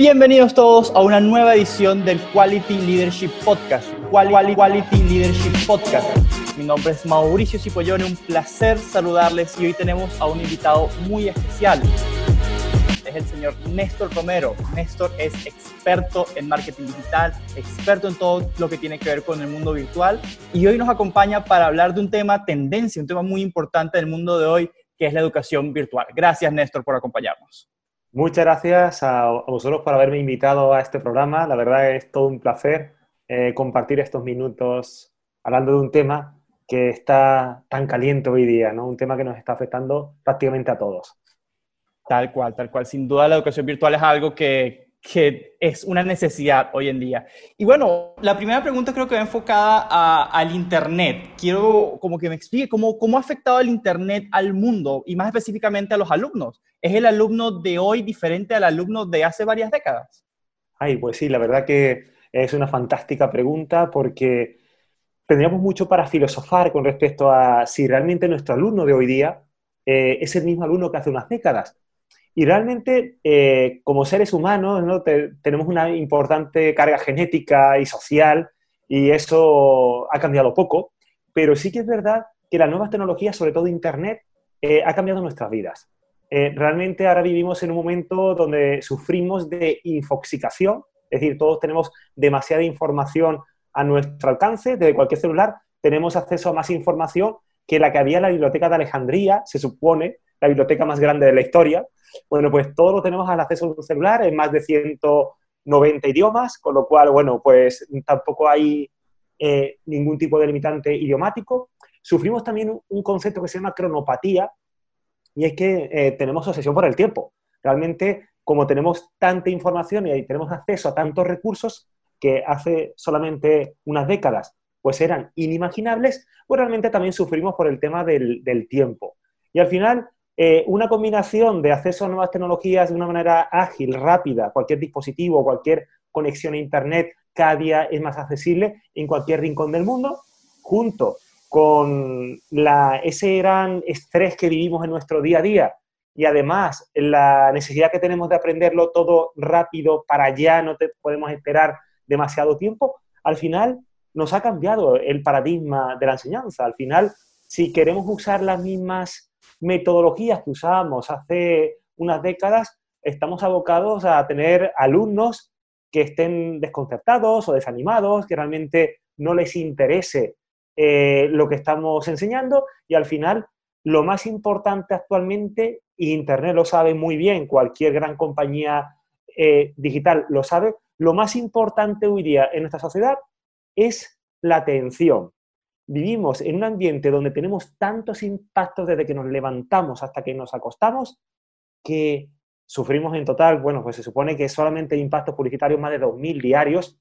Bienvenidos todos a una nueva edición del Quality Leadership Podcast. Quality, Leadership Podcast. Mi nombre es Mauricio Cipollone, un placer saludarles y hoy tenemos a un invitado muy especial. Es el señor Néstor Romero. Néstor es experto en marketing digital, experto en todo lo que tiene que ver con el mundo virtual y hoy nos acompaña para hablar de un tema tendencia, un tema muy importante del mundo de hoy, que es la educación virtual. Gracias, Néstor, por acompañarnos. Muchas gracias a, vosotros por haberme invitado a este programa. La verdad es todo un placer eh, compartir estos minutos hablando de un tema que está tan caliente hoy día, ¿no? Un tema que nos está afectando prácticamente a todos. Tal cual, tal cual. Sin duda la educación virtual es algo que, que es una necesidad hoy en día. Y bueno, la primera pregunta creo que va enfocada al Internet. Quiero como que me explique cómo, cómo ha afectado el Internet al mundo y más específicamente a los alumnos. ¿Es el alumno de hoy diferente al alumno de hace varias décadas? Ay, pues sí, la verdad que es una fantástica pregunta porque tendríamos mucho para filosofar con respecto a si realmente nuestro alumno de hoy día eh, es el mismo alumno que hace unas décadas. Y realmente, eh, como seres humanos, ¿no? tenemos una importante carga genética y social y eso ha cambiado poco, pero sí que es verdad que las nuevas tecnologías, sobre todo Internet, eh, ha cambiado nuestras vidas. Eh, realmente ahora vivimos en un momento donde sufrimos de infoxicación, es decir, todos tenemos demasiada información a nuestro alcance, desde cualquier celular tenemos acceso a más información que la que había en la biblioteca de Alejandría, se supone, la biblioteca más grande de la historia, bueno, pues todo lo tenemos al acceso de un celular en más de 190 idiomas, con lo cual, bueno, pues tampoco hay eh, ningún tipo de limitante idiomático. Sufrimos también un concepto que se llama cronopatía, y es que eh, tenemos obsesión por el tiempo. Realmente, como tenemos tanta información y tenemos acceso a tantos recursos que hace solamente unas décadas pues eran inimaginables, pues realmente también sufrimos por el tema del, del tiempo. Y al final, eh, una combinación de acceso a nuevas tecnologías de una manera ágil, rápida, cualquier dispositivo, cualquier conexión a Internet cada día es más accesible en cualquier rincón del mundo, junto con ese gran estrés que vivimos en nuestro día a día y además la necesidad que tenemos de aprenderlo todo rápido para allá, no te podemos esperar demasiado tiempo, al final nos ha cambiado el paradigma de la enseñanza. Al final, si queremos usar las mismas metodologías que usábamos hace unas décadas, estamos abocados a tener alumnos que estén desconcertados o desanimados, que realmente no les interese eh, lo que estamos enseñando y al final lo más importante actualmente, y Internet lo sabe muy bien, cualquier gran compañía eh, digital lo sabe, lo más importante hoy día en nuestra sociedad es la atención vivimos en un ambiente donde tenemos tantos impactos desde que nos levantamos hasta que nos acostamos que sufrimos en total, bueno, pues se supone que solamente impactos publicitarios más de 2.000 diarios,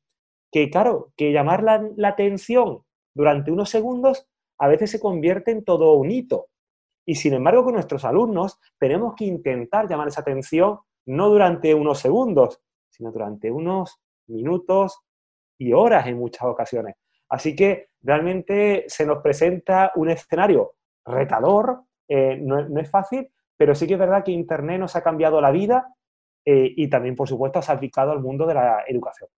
que claro, que llamar la, la atención durante unos segundos a veces se convierte en todo un hito. Y sin embargo, con nuestros alumnos tenemos que intentar llamar esa atención no durante unos segundos, sino durante unos minutos y horas en muchas ocasiones. Así que realmente se nos presenta un escenario retador, eh, no, es fácil, pero sí que es verdad que Internet nos ha cambiado la vida eh, y también, por supuesto, ha aplicado al mundo de la educación.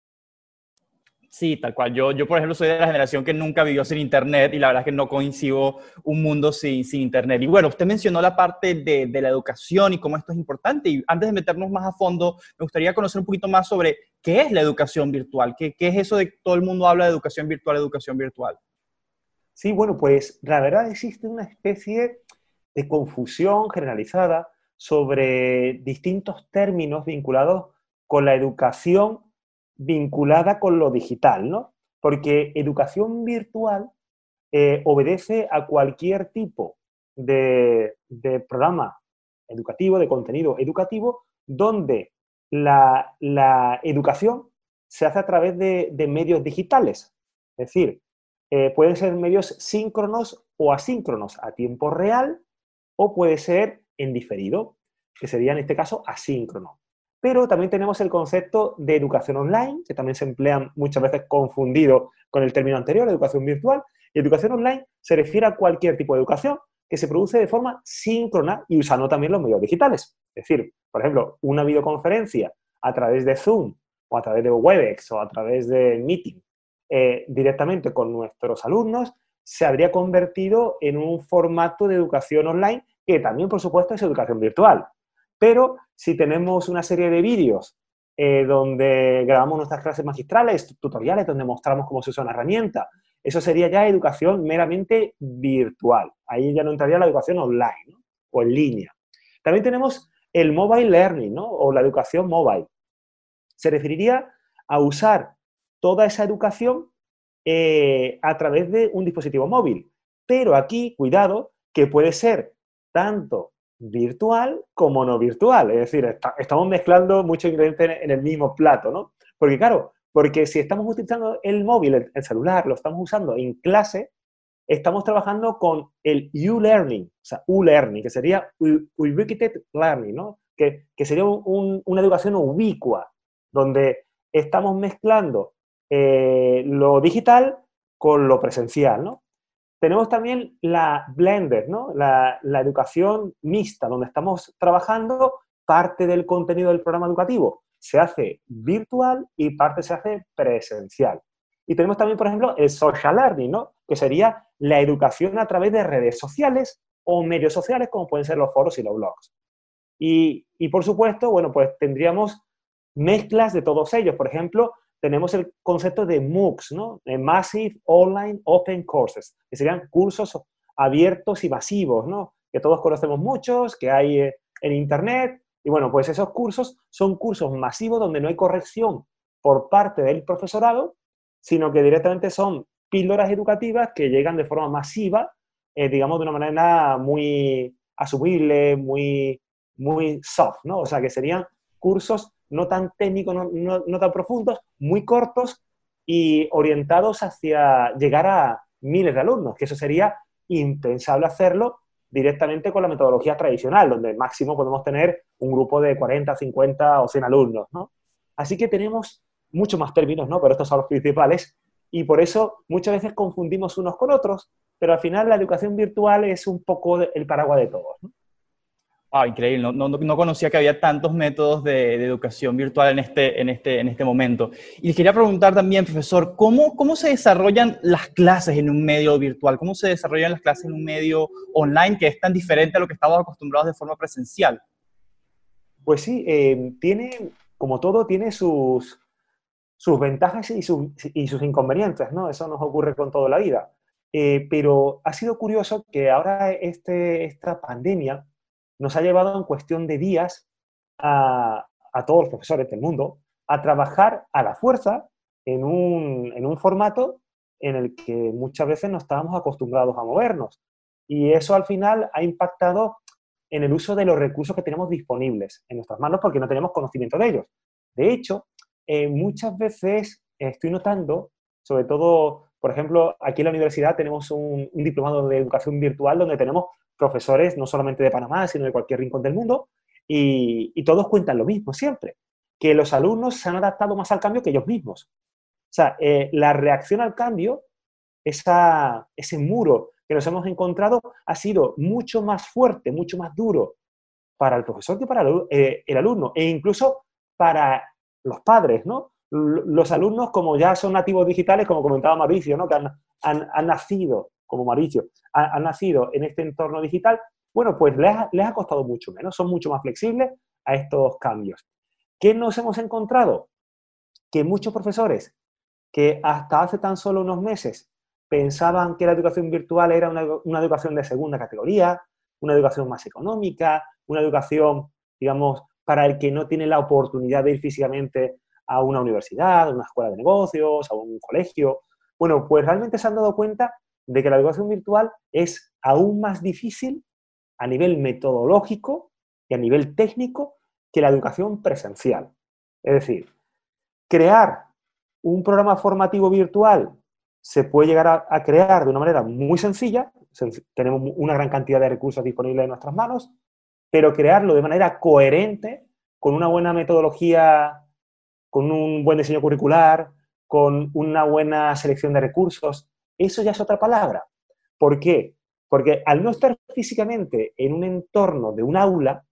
Sí, tal cual. Yo, yo, por ejemplo, soy de la generación que nunca vivió sin Internet y la verdad es que no coincido un mundo sin, sin Internet. Y bueno, usted mencionó la parte de, de, la educación y cómo esto es importante. Y antes de meternos más a fondo, me gustaría conocer un poquito más sobre qué es la educación virtual. ¿Qué, qué es eso de que todo el mundo habla de educación virtual, educación virtual? Sí, bueno, pues la verdad existe una especie de confusión generalizada sobre distintos términos vinculados con la educación vinculada con lo digital, ¿no? Porque educación virtual eh, obedece a cualquier tipo de, programa educativo, de contenido educativo, donde la, educación se hace a través de, medios digitales. Es decir, eh, pueden ser medios síncronos o asíncronos, a tiempo real, o puede ser en diferido, que sería en este caso asíncrono. Pero también tenemos el concepto de educación online, que también se emplea muchas veces confundido con el término anterior, educación virtual. Y educación online se refiere a cualquier tipo de educación que se produce de forma síncrona y usando también los medios digitales. Es decir, por ejemplo, una videoconferencia a través de Zoom o a través de Webex o a través de Meeting eh, directamente con nuestros alumnos, se habría convertido en un formato de educación online que también, por supuesto, es educación virtual. Pero si tenemos una serie de vídeos eh, donde grabamos nuestras clases magistrales, tutoriales, donde mostramos cómo se usa una herramienta, eso sería ya educación meramente virtual. Ahí ya no entraría la educación online o en línea. También tenemos el mobile learning o la educación mobile. Se referiría a usar toda esa educación eh, a través de un dispositivo móvil. Pero aquí, cuidado, que puede ser tanto virtual como no virtual. Es decir, estamos mezclando muchos ingredientes en, el mismo plato, ¿no? Porque claro, porque si estamos utilizando el móvil, el, celular, lo estamos usando en clase, estamos trabajando con el U-Learning, o sea, U-Learning, que sería Ubiquitous Learning, ¿no? Que, sería una educación ubicua, donde estamos mezclando eh, lo digital con lo presencial, ¿no? Tenemos también la blended, ¿no? La, educación mixta, donde estamos trabajando parte del contenido del programa educativo se hace virtual y parte se hace presencial. Y tenemos también, por ejemplo, el social learning, ¿no? Que sería la educación a través de redes sociales o medios sociales, como pueden ser los foros y los blogs. Y, y por supuesto, bueno, pues tendríamos mezclas de todos ellos. Por ejemplo, tenemos el concepto de MOOCs, ¿no? Massive Online Open Courses, que serían cursos abiertos y masivos, ¿no? Que todos conocemos muchos, que hay eh, en Internet. Y bueno, pues esos cursos son cursos masivos donde no hay corrección por parte del profesorado, sino que directamente son píldoras educativas que llegan de forma masiva, eh, digamos, de una manera muy asumible, muy, muy soft, ¿no? O sea, que serían cursos no tan técnicos, no, tan profundos, muy cortos y orientados hacia llegar a miles de alumnos, que eso sería impensable hacerlo directamente con la metodología tradicional, donde máximo podemos tener un grupo de 40, 50 o 100 alumnos, ¿no? Así que tenemos muchos más términos, ¿no? Pero estos son los principales y por eso muchas veces confundimos unos con otros, pero al final la educación virtual es un poco el paraguas de todos, ¿no? Ah, increíble, no, no, no, conocía que había tantos métodos de, educación virtual en este, en, este, en este momento. Y quería preguntar también, profesor, ¿cómo, ¿cómo se desarrollan las clases en un medio virtual? ¿Cómo se desarrollan las clases en un medio online que es tan diferente a lo que estamos acostumbrados de forma presencial? Pues sí, eh, tiene, como todo, tiene sus, sus ventajas y, y, sus inconvenientes, ¿no? Eso nos ocurre con toda la vida. Eh, pero ha sido curioso que ahora este, esta pandemia nos ha llevado en cuestión de días a, todos los profesores del mundo a trabajar a la fuerza en un, formato en el que muchas veces no estábamos acostumbrados a movernos. Y eso al final ha impactado en el uso de los recursos que tenemos disponibles en nuestras manos porque no tenemos conocimiento de ellos. De hecho, eh, muchas veces estoy notando, sobre todo, por ejemplo, aquí en la universidad tenemos un, un diplomado de educación virtual donde tenemos profesores no solamente de Panamá, sino de cualquier rincón del mundo, y, todos cuentan lo mismo siempre, que los alumnos se han adaptado más al cambio que ellos mismos. O sea, eh, la reacción al cambio, esa, ese muro que nos hemos encontrado, ha sido mucho más fuerte, mucho más duro para el profesor que para el, eh, alumno, e incluso para los padres, ¿no? Los alumnos, como ya son nativos digitales, como comentaba Mauricio, ¿no? que han, han nacido como Mauricio, han, nacido en este entorno digital, bueno, pues les ha, les ha costado mucho menos, son mucho más flexibles a estos cambios. ¿Qué nos hemos encontrado? Que muchos profesores que hasta hace tan solo unos meses pensaban que la educación virtual era una, una, educación de segunda categoría, una educación más económica, una educación, digamos, para el que no tiene la oportunidad de ir físicamente a una universidad, a una escuela de negocios, a un colegio. Bueno, pues realmente se han dado cuenta de que la educación virtual es aún más difícil a nivel metodológico y a nivel técnico que la educación presencial. Es decir, crear un programa formativo virtual se puede llegar a, crear de una manera muy sencilla, tenemos una gran cantidad de recursos disponibles en nuestras manos, pero crearlo de manera coherente, con una buena metodología, con un buen diseño curricular, con una buena selección de recursos, eso ya es otra palabra. ¿Por qué? Porque al no estar físicamente en un entorno de un aula,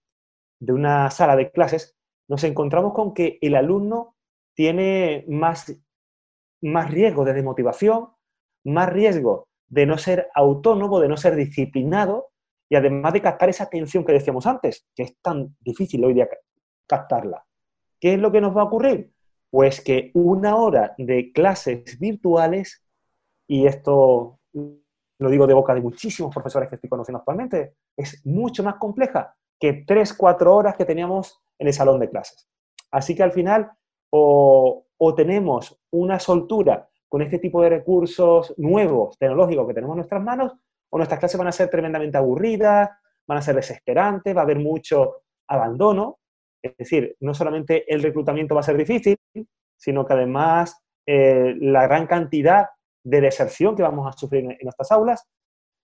de una sala de clases, nos encontramos con que el alumno tiene más, más riesgo de desmotivación, más riesgo de no ser autónomo, de no ser disciplinado y además de captar esa atención que decíamos antes, que es tan difícil hoy día captarla. ¿Qué es lo que nos va a ocurrir? Pues que una hora de clases virtuales, y esto lo digo de boca de muchísimos profesores que estoy conociendo actualmente, es mucho más compleja que tres, cuatro horas que teníamos en el salón de clases. Así que al final o, o tenemos una soltura con este tipo de recursos nuevos, tecnológicos que tenemos en nuestras manos, o nuestras clases van a ser tremendamente aburridas, van a ser desesperantes, va a haber mucho abandono. Es decir, no solamente el reclutamiento va a ser difícil, sino que además eh, la gran cantidad de deserción que vamos a sufrir en, nuestras aulas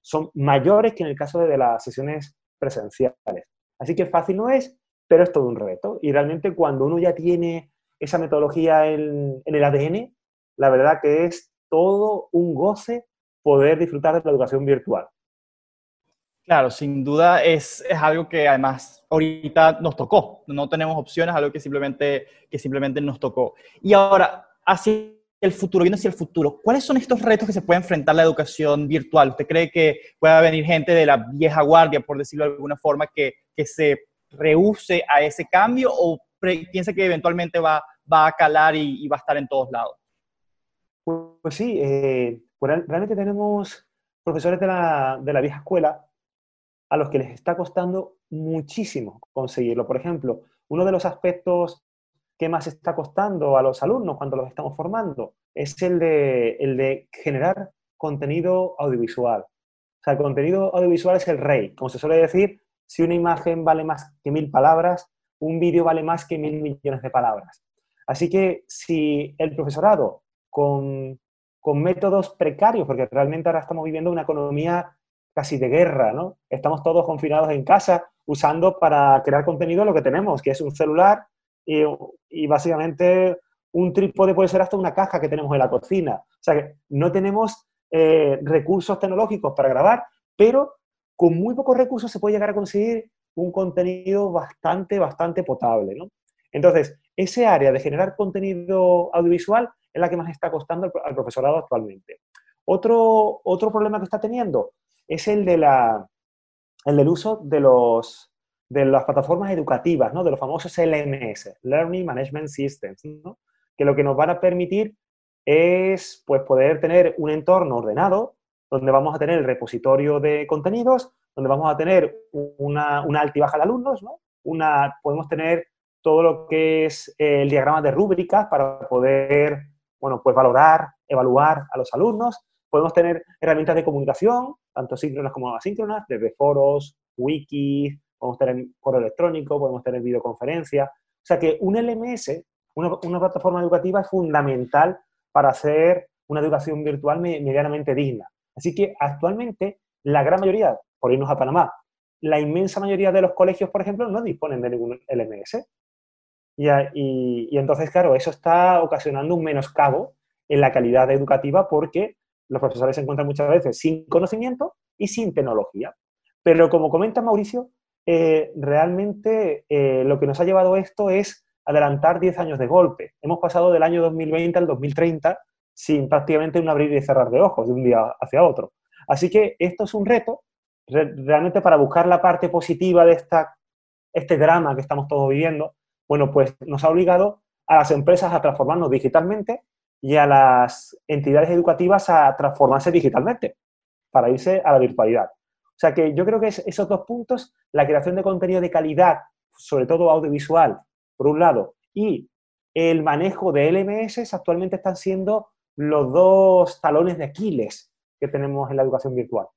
son mayores que en el caso de, las sesiones presenciales. Así que fácil no es, pero es todo un reto. Y realmente cuando uno ya tiene esa metodología en, en el ADN, la verdad que es todo un goce poder disfrutar de la educación virtual. Claro, sin duda es, es, algo que además ahorita nos tocó. No tenemos opciones, algo que simplemente, que simplemente nos tocó. Y ahora, hacia el futuro, viendo hacia el futuro, ¿cuáles son estos retos que se puede enfrentar la educación virtual? ¿Usted cree que pueda venir gente de la vieja guardia, por decirlo de alguna forma, que, que se rehúse a ese cambio o piensa que eventualmente va, va a calar y, y va a estar en todos lados? Pues, sí, eh, pues realmente tenemos profesores de la, de la vieja escuela a los que les está costando muchísimo conseguirlo. Por ejemplo, uno de los aspectos que más está costando a los alumnos cuando los estamos formando es el de, el de generar contenido audiovisual. O sea, el contenido audiovisual es el rey. Como se suele decir, si una imagen vale más que mil palabras, un vídeo vale más que mil millones de palabras. Así que si el profesorado con, métodos precarios, porque realmente ahora estamos viviendo una economía casi de guerra, ¿no? Estamos todos confinados en casa usando para crear contenido lo que tenemos, que es un celular y, básicamente un trípode puede ser hasta una caja que tenemos en la cocina. O sea que no tenemos eh, recursos tecnológicos para grabar, pero con muy pocos recursos se puede llegar a conseguir un contenido bastante, bastante potable, ¿no? Entonces, ese área de generar contenido audiovisual es la que más está costando al profesorado actualmente. Otro, otro problema que está teniendo es el, de la, el del uso de, los, de las plataformas educativas, ¿no? de los famosos LMS, Learning Management Systems, que lo que nos van a permitir es pues, poder tener un entorno ordenado donde vamos a tener el repositorio de contenidos, donde vamos a tener una, una alta y baja de alumnos, ¿no? una, podemos tener todo lo que es el diagrama de rúbricas para poder bueno, pues valorar, evaluar a los alumnos. Podemos tener herramientas de comunicación, tanto síncronas como asíncronas, desde foros, wikis, podemos tener correo electrónico, podemos tener videoconferencia. O sea que un LMS, una, plataforma educativa es fundamental para hacer una educación virtual medianamente digna. Así que actualmente la gran mayoría, por irnos a Panamá, la inmensa mayoría de los colegios, por ejemplo, no disponen de ningún LMS. Y, entonces, claro, eso está ocasionando un menoscabo en la calidad educativa porque los profesores se encuentran muchas veces sin conocimiento y sin tecnología. Pero como comenta Mauricio, eh, realmente eh, lo que nos ha llevado esto es adelantar 10 años de golpe. Hemos pasado del año 2020 al 2030 sin prácticamente un abrir y cerrar de ojos de un día hacia otro. Así que esto es un reto realmente para buscar la parte positiva de esta, este drama que estamos todos viviendo, bueno, pues nos ha obligado a las empresas a transformarnos digitalmente y a las entidades educativas a transformarse digitalmente para irse a la virtualidad. O sea que yo creo que esos dos puntos, la creación de contenido de calidad, sobre todo audiovisual, por un lado, y el manejo de LMS actualmente están siendo los dos talones de Aquiles que tenemos en la educación virtual.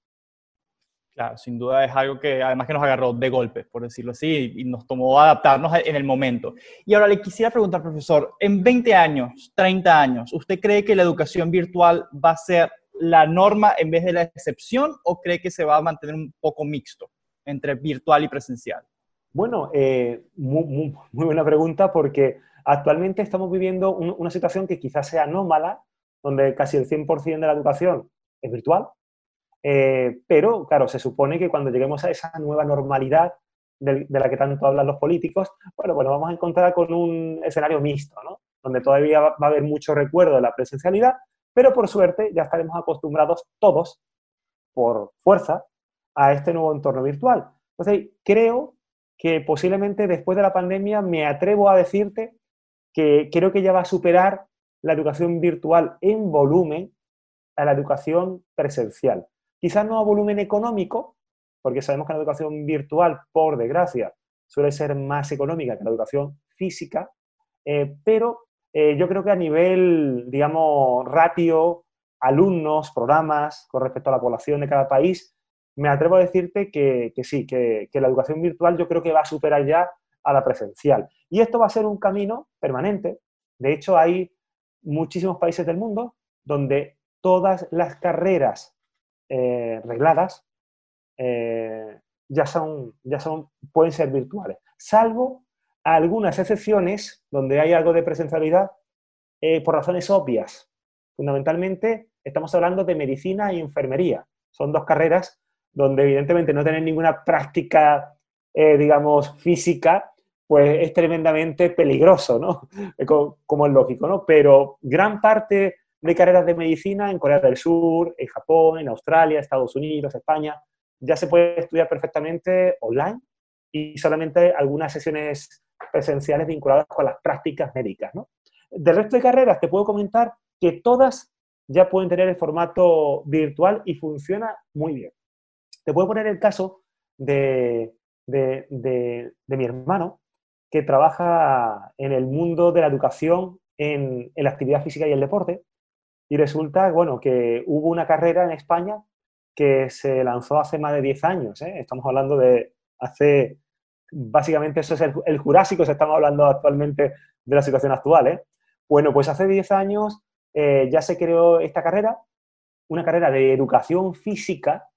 Claro, sin duda es algo que además que nos agarró de golpe, por decirlo así, y nos tomó adaptarnos en el momento. Y ahora le quisiera preguntar, profesor, en 20 años, 30 años, ¿usted cree que la educación virtual va a ser la norma en vez de la excepción o cree que se va a mantener un poco mixto entre virtual y presencial? Bueno, eh, muy, buena pregunta porque actualmente estamos viviendo una situación que quizás sea anómala, donde casi el 100% de la educación es virtual, eh, pero, claro, se supone que cuando lleguemos a esa nueva normalidad, de, la que tanto hablan los políticos, bueno, bueno, vamos a encontrar con un escenario mixto, ¿no? Donde todavía va, a haber mucho recuerdo de la presencialidad, pero por suerte ya estaremos acostumbrados todos, por fuerza, a este nuevo entorno virtual. Entonces, creo que posiblemente después de la pandemia me atrevo a decirte que creo que ya va a superar la educación virtual en volumen a la educación presencial. Quizás no a volumen económico, porque sabemos que la educación virtual, por desgracia, suele ser más económica que la educación física, eh, pero eh, yo creo que a nivel, digamos, ratio, alumnos, programas, con respecto a la población de cada país, me atrevo a decirte que, sí, que, la educación virtual yo creo que va a superar ya a la presencial. Y esto va a ser un camino permanente. De hecho, hay muchísimos países del mundo donde todas las carreras eh, regladas eh, ya, son, ya son, pueden ser virtuales, salvo algunas excepciones donde hay algo de presencialidad eh, por razones obvias. Fundamentalmente estamos hablando de medicina e enfermería. Son dos carreras donde evidentemente no tienen ninguna práctica, digamos, física, pues es tremendamente peligroso, ¿no? Como, es lógico, ¿no? Pero gran parte de carreras de medicina en Corea del Sur, en Japón, en Australia, Estados Unidos, España, ya se puede estudiar perfectamente online y solamente algunas sesiones presenciales vinculadas con las prácticas médicas, ¿no? Del resto de carreras te puedo comentar que todas ya pueden tener el formato virtual y funciona muy bien. Te puedo poner el caso de, de, de mi hermano, que trabaja en el mundo de la educación en, la actividad física y el deporte. Y resulta, bueno, que hubo una carrera en España que se lanzó hace más de 10 años. ¿eh? Estamos hablando de hace, básicamente eso es el, Jurásico, se estamos hablando actualmente de la situación actual. ¿eh? Bueno, pues hace 10 años eh, ya se creó esta carrera, una carrera de educación física,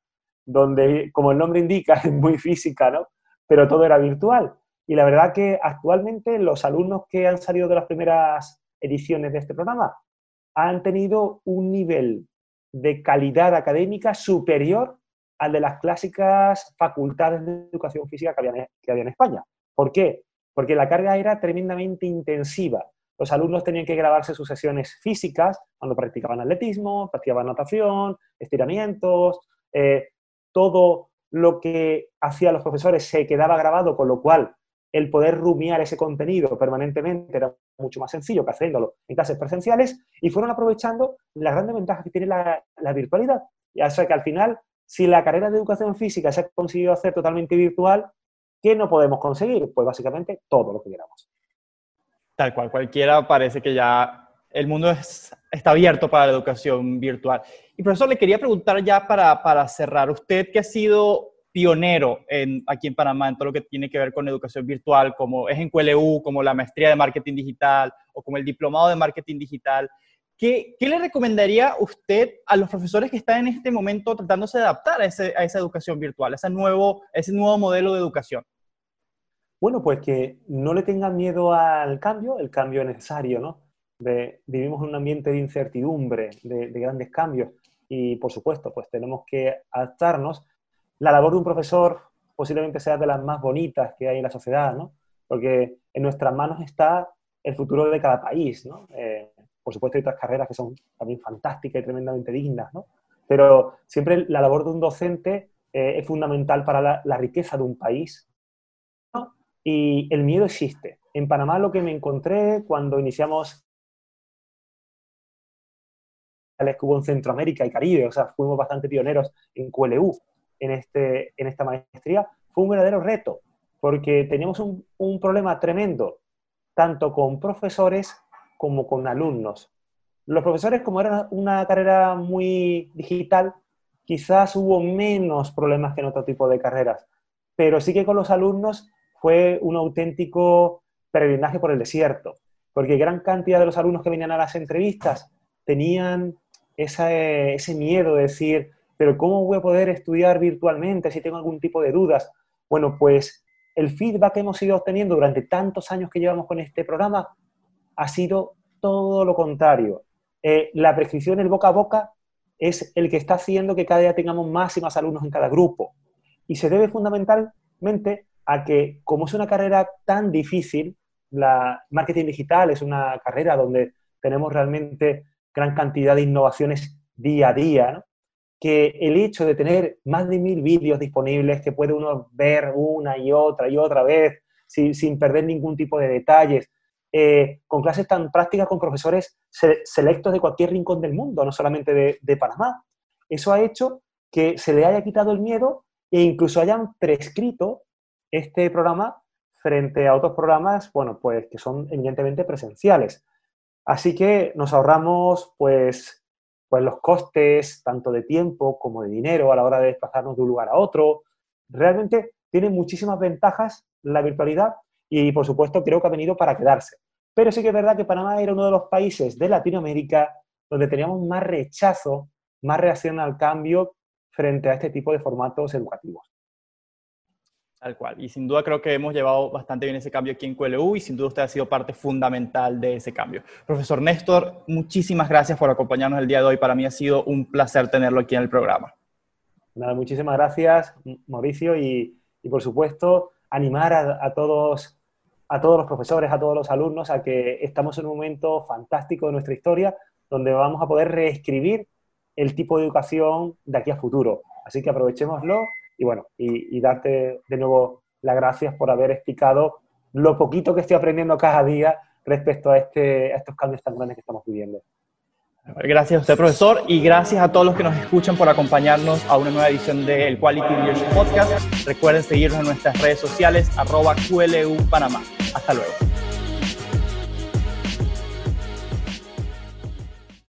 donde, como el nombre indica, es muy física, ¿no? Pero todo era virtual. Y la verdad que actualmente los alumnos que han salido de las primeras ediciones de este programa han tenido un nivel de calidad académica superior al de las clásicas facultades de educación física que había, que había en España. ¿Por qué? Porque la carga era tremendamente intensiva. Los alumnos tenían que grabarse sus sesiones físicas cuando practicaban atletismo, practicaban natación, estiramientos, eh, todo lo que hacían los profesores se quedaba grabado, con lo cual el poder rumiar ese contenido permanentemente era mucho más sencillo que haciéndolo en clases presenciales y fueron aprovechando las grandes ventajas que tiene la, virtualidad. Ya sea que al final, si la carrera de educación física se ha conseguido hacer totalmente virtual, ¿qué no podemos conseguir? Pues básicamente todo lo que queramos. Tal cual, cualquiera parece que ya el mundo está abierto para la educación virtual. Y profesor, le quería preguntar ya para, cerrar, usted que ha sido pionero en, aquí en Panamá en todo lo que tiene que ver con educación virtual, como es en QLU, como la maestría de marketing digital o como el diplomado de marketing digital. ¿Qué, qué le recomendaría usted a los profesores que están en este momento tratándose de adaptar a, ese, a esa educación virtual, a ese nuevo, ese nuevo modelo de educación? Bueno, pues que no le tengan miedo al cambio, el cambio necesario, ¿no? De, vivimos en un ambiente de incertidumbre, de, de grandes cambios y, por supuesto, pues tenemos que adaptarnos la labor de un profesor posiblemente sea de las más bonitas que hay en la sociedad, ¿no? Porque en nuestras manos está el futuro de cada país, ¿no? Eh, por supuesto hay otras carreras que son también fantásticas y tremendamente dignas, ¿no? Pero siempre la labor de un docente eh, es fundamental para la, riqueza de un país. ¿no? Y el miedo existe. En Panamá lo que me encontré cuando iniciamos que hubo en Centroamérica y Caribe, o sea, fuimos bastante pioneros en QLU, en, este, en esta maestría, fue un verdadero reto, porque teníamos un, un problema tremendo, tanto con profesores como con alumnos. Los profesores, como era una carrera muy digital, quizás hubo menos problemas que en otro tipo de carreras, pero sí que con los alumnos fue un auténtico peregrinaje por el desierto, porque gran cantidad de los alumnos que venían a las entrevistas tenían ese miedo de decir, pero ¿cómo voy a poder estudiar virtualmente si tengo algún tipo de dudas? Bueno, pues el feedback que hemos ido obteniendo durante tantos años que llevamos con este programa ha sido todo lo contrario. Eh, la prescripción, el boca a boca, es el que está haciendo que cada día tengamos más y más alumnos en cada grupo. Y se debe fundamentalmente a que como es una carrera tan difícil, la marketing digital es una carrera donde tenemos realmente gran cantidad de innovaciones día a día, que el hecho de tener más de mil vídeos disponibles que puede uno ver una y otra y otra vez sin, perder ningún tipo de detalles, eh, con clases tan prácticas con profesores selectos de cualquier rincón del mundo, no solamente de, de, Panamá. Eso ha hecho que se le haya quitado el miedo e incluso hayan prescrito este programa frente a otros programas, bueno, pues que son evidentemente presenciales. Así que nos ahorramos, pues, pues los costes tanto de tiempo como de dinero a la hora de desplazarnos de un lugar a otro. Realmente tiene muchísimas ventajas la virtualidad y, por supuesto, creo que ha venido para quedarse. Pero sí que es verdad que Panamá era uno de los países de Latinoamérica donde teníamos más rechazo, más reacción al cambio frente a este tipo de formatos educativos. Tal cual. Y sin duda creo que hemos llevado bastante bien ese cambio aquí en QLU y sin duda usted ha sido parte fundamental de ese cambio. Profesor Néstor, muchísimas gracias por acompañarnos el día de hoy. Para mí ha sido un placer tenerlo aquí en el programa. Nada, muchísimas gracias, Mauricio, y, por supuesto animar a, todos, a todos los profesores, a todos los alumnos, a que estamos en un momento fantástico de nuestra historia donde vamos a poder reescribir el tipo de educación de aquí a futuro. Así que aprovechémoslo y bueno, y, darte de nuevo las gracias por haber explicado lo poquito que estoy aprendiendo cada día respecto a, este, a estos cambios tan grandes que estamos viviendo. Gracias a usted, profesor, y gracias a todos los que nos escuchan por acompañarnos a una nueva edición del Quality Leadership Podcast. Recuerden seguirnos en nuestras redes sociales, arroba QLU Panamá. Hasta luego.